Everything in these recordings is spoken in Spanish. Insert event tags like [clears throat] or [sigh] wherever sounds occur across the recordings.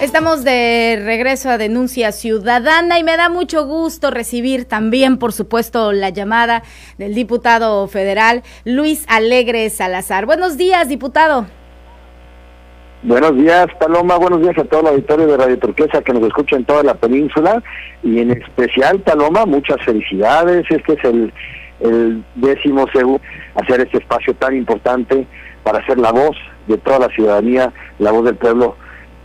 Estamos de regreso a Denuncia Ciudadana y me da mucho gusto recibir también, por supuesto, la llamada del diputado federal Luis Alegre Salazar. Buenos días, diputado. Buenos días, Paloma. Buenos días a todo el auditorio de Radio Turquesa que nos escucha en toda la península y en especial, Paloma, muchas felicidades. Este es el, el décimo segundo hacer este espacio tan importante para ser la voz de toda la ciudadanía, la voz del pueblo,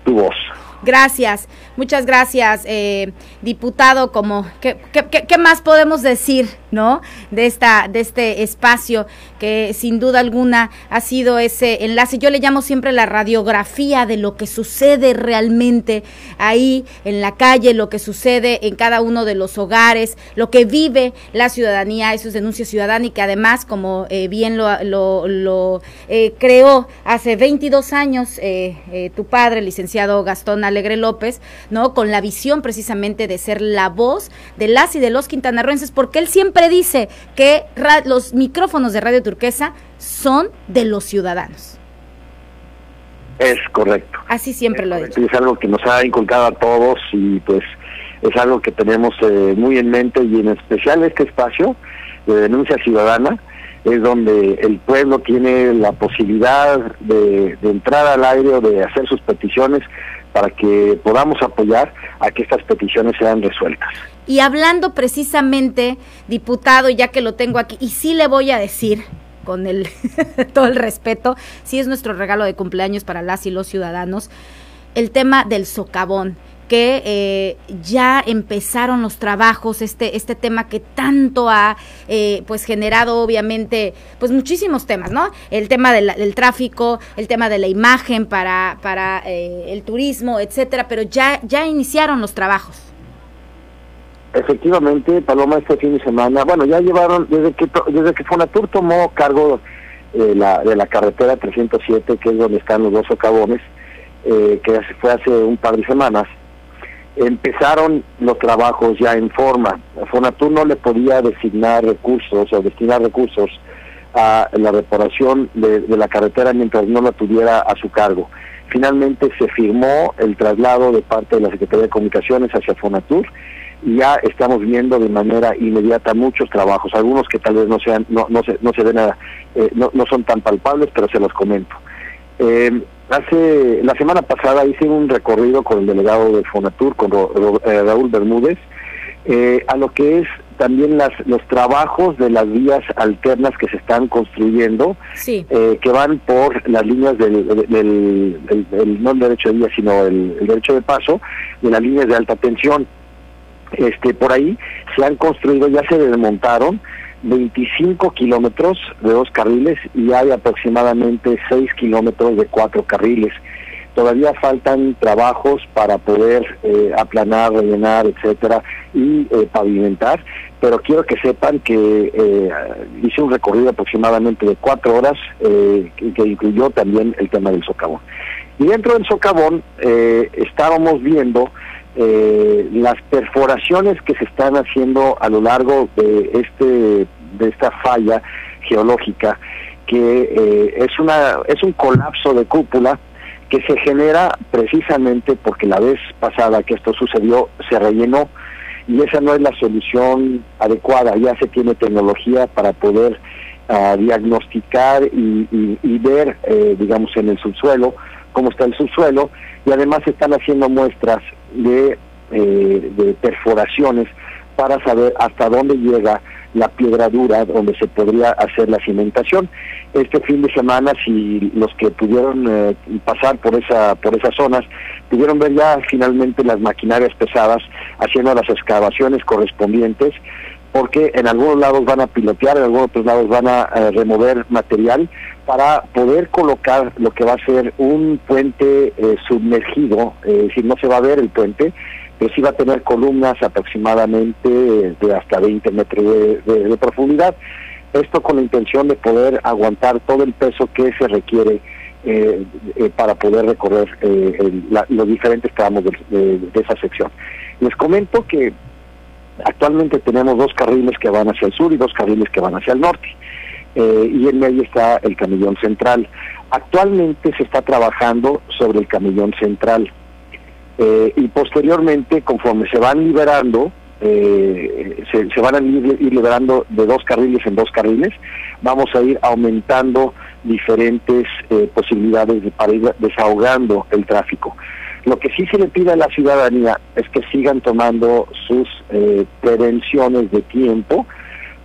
tu voz. Gracias, muchas gracias, eh, diputado. Como, ¿qué, qué, qué, más podemos decir, no? De esta, de este espacio que sin duda alguna ha sido ese enlace. Yo le llamo siempre la radiografía de lo que sucede realmente ahí en la calle, lo que sucede en cada uno de los hogares, lo que vive la ciudadanía, eso es denuncia ciudadana y que además, como eh, bien lo, eh, creó hace 22 años tu padre, el licenciado Gastón Alegre López, ¿no? Con la visión precisamente de ser la voz de las y de los quintanarroenses, porque él siempre dice que los micrófonos de Radio Turquesa son de los ciudadanos. Es correcto. Así siempre lo ha dicho. Es algo que nos ha inculcado a todos y pues es algo que tenemos eh, muy en mente y en especial este espacio de denuncia ciudadana es donde el pueblo tiene la posibilidad de, de entrar al aire o de hacer sus peticiones para que podamos apoyar a que estas peticiones sean resueltas. Y hablando precisamente, diputado, ya que lo tengo aquí, y sí le voy a decir, con el [laughs] todo el respeto, sí es nuestro regalo de cumpleaños para las y los ciudadanos, el tema del socavón que eh, ya empezaron los trabajos, este, este tema que tanto ha eh, pues generado obviamente pues muchísimos temas, ¿no? El tema del, tráfico, el tema de la imagen para, para eh, el turismo, etcétera, pero ya, ya iniciaron los trabajos. Efectivamente, Paloma, este fin de semana, bueno, ya llevaron, desde que desde que Fonatur tomó cargo de la, de la carretera 307, que es donde están los dos socavones, que fue hace un par de semanas, empezaron los trabajos ya en forma. Fonatur no le podía designar recursos o destinar recursos a la reparación de, la carretera mientras no la tuviera a su cargo. Finalmente se firmó el traslado de parte de la Secretaría de Comunicaciones hacia Fonatur ya estamos viendo de manera inmediata muchos trabajos, algunos que tal vez no sean, no, no se, no se ven, eh, no, no son tan palpables, pero se los comento. Eh, Hace la semana pasada hice un recorrido con el delegado de Fonatur, con eh, Raúl Bermúdez, eh, a lo que es también las, los trabajos de las vías alternas que se están construyendo, eh, que van por las líneas del, no el derecho de vía, sino el, el, derecho de paso, de las líneas de alta tensión. Este, por ahí se han construido, ya se desmontaron, 25 kilómetros de dos carriles y hay aproximadamente 6 kilómetros de cuatro carriles. Todavía faltan trabajos para poder eh, aplanar, rellenar, etcétera, y eh, pavimentar, pero quiero que sepan que eh, hice un recorrido aproximadamente de cuatro horas que, que, incluyó también el tema del socavón. Y dentro del socavón estábamos viendo eh, las perforaciones que se están haciendo a lo largo de este de esta falla geológica que eh, es una es un colapso de cúpula que se genera precisamente porque la vez pasada que esto sucedió se rellenó y esa no es la solución adecuada. Ya se tiene tecnología para poder uh, diagnosticar y, ver eh, digamos en el subsuelo cómo está el subsuelo y además se están haciendo muestras de, eh, de perforaciones para saber hasta dónde llega la piedra dura donde se podría hacer la cimentación. Este fin de semana, si los que pudieron eh, pasar por esa por esas zonas pudieron ver ya finalmente las maquinarias pesadas haciendo las excavaciones correspondientes, porque en algunos lados van a pilotear, en algunos otros lados van a eh, remover material para poder colocar lo que va a ser un puente eh, sumergido, es decir, no se va a ver el puente, pero sí va a tener columnas aproximadamente de hasta 20 metros de, profundidad. Esto con la intención de poder aguantar todo el peso que se requiere eh, eh, para poder recorrer eh, los diferentes tramos de, esa sección. Les comento que actualmente tenemos dos carriles que van hacia el sur y dos carriles que van hacia el norte. y en medio está el camellón central. Actualmente se está trabajando sobre el camellón central Eh, y posteriormente, conforme se van liberando, eh, se, van a ir, liberando de dos carriles en dos carriles, vamos a ir aumentando diferentes eh, posibilidades para ir desahogando el tráfico. Lo que sí se le pide a la ciudadanía es que sigan tomando sus prevenciones de tiempo,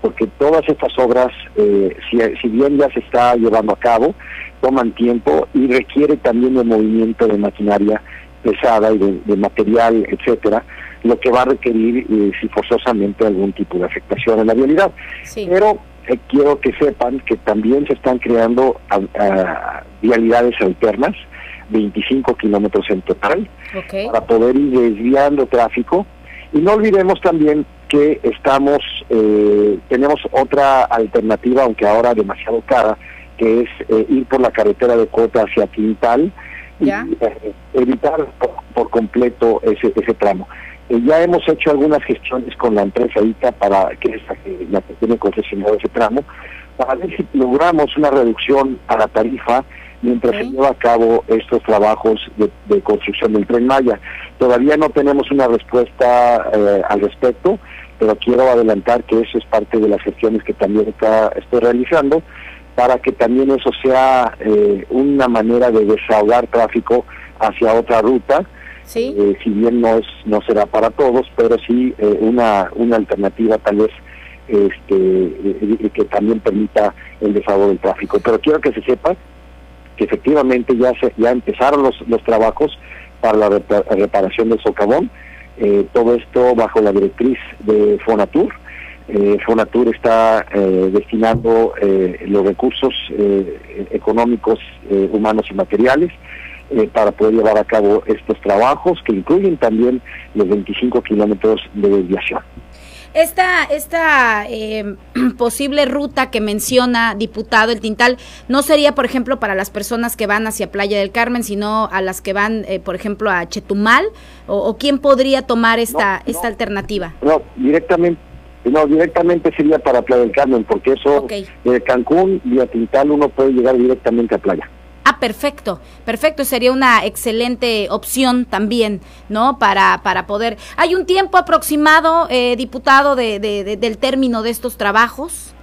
porque todas estas obras, si, si, bien ya se está llevando a cabo, toman tiempo y requiere también el movimiento de maquinaria pesada y de, material, etcétera, lo que va a requerir eh, si forzosamente algún tipo de afectación en la vialidad. Pero eh, quiero que sepan que también se están creando vialidades alternas, 25 kilómetros en total, para poder ir desviando tráfico. Y no olvidemos también que estamos, eh, tenemos otra alternativa, aunque ahora demasiado cara, que es ir por la carretera de Cota hacia Quintal, y eh, evitar por, completo ese, ese tramo. Eh, ya hemos hecho algunas gestiones con la empresa ITA para que esta, la que tiene concesionado ese tramo, para ver si logramos una reducción a la tarifa mientras se lleva a cabo estos trabajos de, construcción del tren Maya. Todavía no tenemos una respuesta eh, al respecto, pero quiero adelantar que eso es parte de las gestiones que también está, estoy realizando para que también eso sea eh, una manera de desahogar tráfico hacia otra ruta. ¿Sí? Eh, si bien no es no será para todos, pero sí eh, una una alternativa tal vez este que también permita el desahogo del tráfico. Pero quiero que se sepa que efectivamente ya se, ya empezaron los, los trabajos para la reparación del socavón, todo esto bajo la directriz de Fonatur eh, Fonatur está eh, destinando eh, los recursos eh, económicos, humanos y materiales para poder llevar a cabo estos trabajos que incluyen también los 25 kilómetros de desviación. Esta, esta [clears throat] posible ruta que menciona, diputado, el Tintal, no sería, por ejemplo, para las personas que van hacia Playa del Carmen, sino a las que van, por ejemplo, a Chetumal, o, quién podría tomar esta, esta alternativa? No, directamente no, directamente sería para Playa del Carmen, porque eso de Cancún y a Tintal uno puede llegar directamente a playa. Ah, perfecto, perfecto, sería una excelente opción también, ¿no? Para, para poder... ¿Hay un tiempo aproximado, eh, diputado, de, del término de estos trabajos?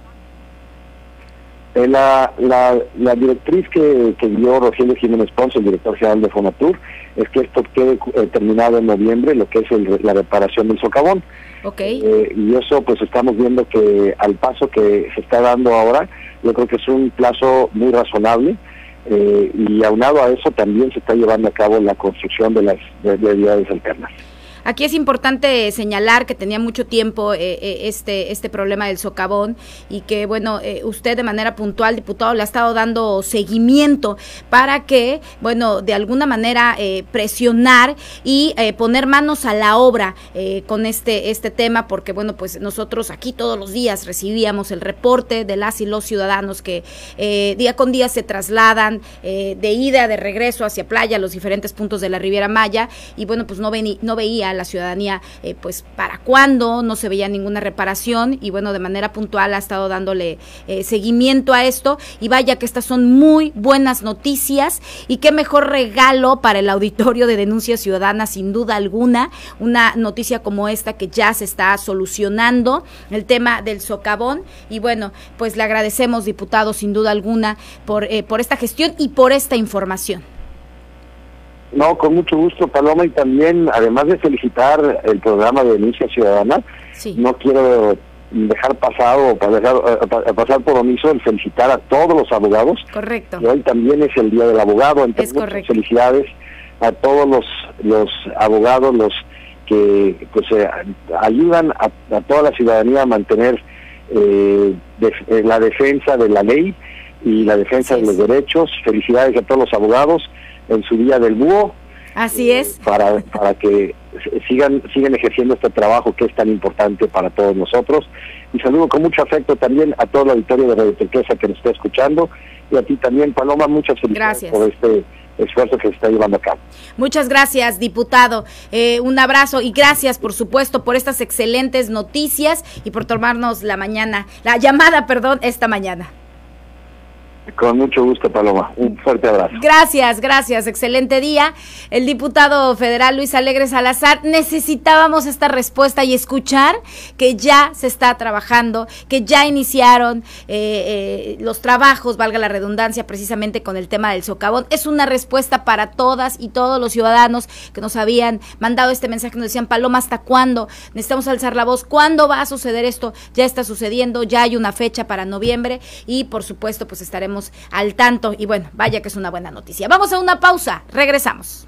Eh, la, la, la, directriz que, que dio Rogelio Jiménez Ponce, el director general de Fonatur, es que esto quede eh, terminado en noviembre, lo que es la reparación del socavón. Okay. Eh, y eso pues estamos viendo que al paso que se está dando ahora, yo creo que es un plazo muy razonable. Eh, y aunado a eso también se está llevando a cabo la construcción de las vialidades alternas. Aquí es importante señalar que tenía mucho tiempo eh, eh, este, este problema del socavón y que, bueno, eh, usted de manera puntual, diputado, le ha estado dando seguimiento para que, bueno, de alguna manera presionar y poner manos a la obra con este, este tema, porque, bueno, pues nosotros aquí todos los días recibíamos el reporte de las y los ciudadanos que día con día se trasladan de ida, de regreso hacia playa, los diferentes puntos de la Riviera Maya, y bueno, pues no, no veía la ciudadanía, eh, pues para cuándo, no se veía ninguna reparación y bueno, de manera puntual ha estado dándole eh, seguimiento a esto y vaya que estas son muy buenas noticias y qué mejor regalo para el auditorio de denuncias ciudadanas, sin duda alguna, una noticia como esta que ya se está solucionando, el tema del socavón y bueno, pues le agradecemos, diputado, sin duda alguna, por, eh, por esta gestión y por esta información. No, con mucho gusto, Paloma, y también, además de felicitar el programa de denuncia ciudadana, no quiero dejar pasado o dejar, eh, pasar por omiso el felicitar a todos los abogados. Correcto. hoy también es el Día del Abogado, entonces muchas felicidades a todos los, los abogados, los que pues eh, ayudan a, toda la ciudadanía a mantener eh, la defensa de la ley y la defensa de los derechos. Felicidades a todos los abogados en su día del búho. Así eh, es. Para, para que sigan, sigan ejerciendo este trabajo que es tan importante para todos nosotros. Y saludo con mucho afecto también a todo el auditorio de Radio Turquesa que nos está escuchando y a ti también, Paloma, muchas felicidades por este esfuerzo que se está llevando a cabo. Muchas gracias, diputado. Eh, un abrazo y gracias, por supuesto, por estas excelentes noticias y por tomarnos la mañana, la llamada, perdón, esta mañana. Con mucho gusto, Paloma. Un fuerte abrazo. Gracias, gracias. Excelente día. El diputado federal Luis Alegre Salazar, necesitábamos esta respuesta y escuchar que ya se está trabajando, que ya iniciaron eh, eh, los trabajos, valga la redundancia, precisamente con el tema del socavón. Es una respuesta para todas y todos los ciudadanos que nos habían mandado este mensaje, nos decían, Paloma, ¿hasta cuándo? Necesitamos alzar la voz. ¿Cuándo va a suceder esto? Ya está sucediendo, ya hay una fecha para noviembre y por supuesto pues al tanto y bueno, vaya que es una buena noticia. Vamos a una pausa, regresamos.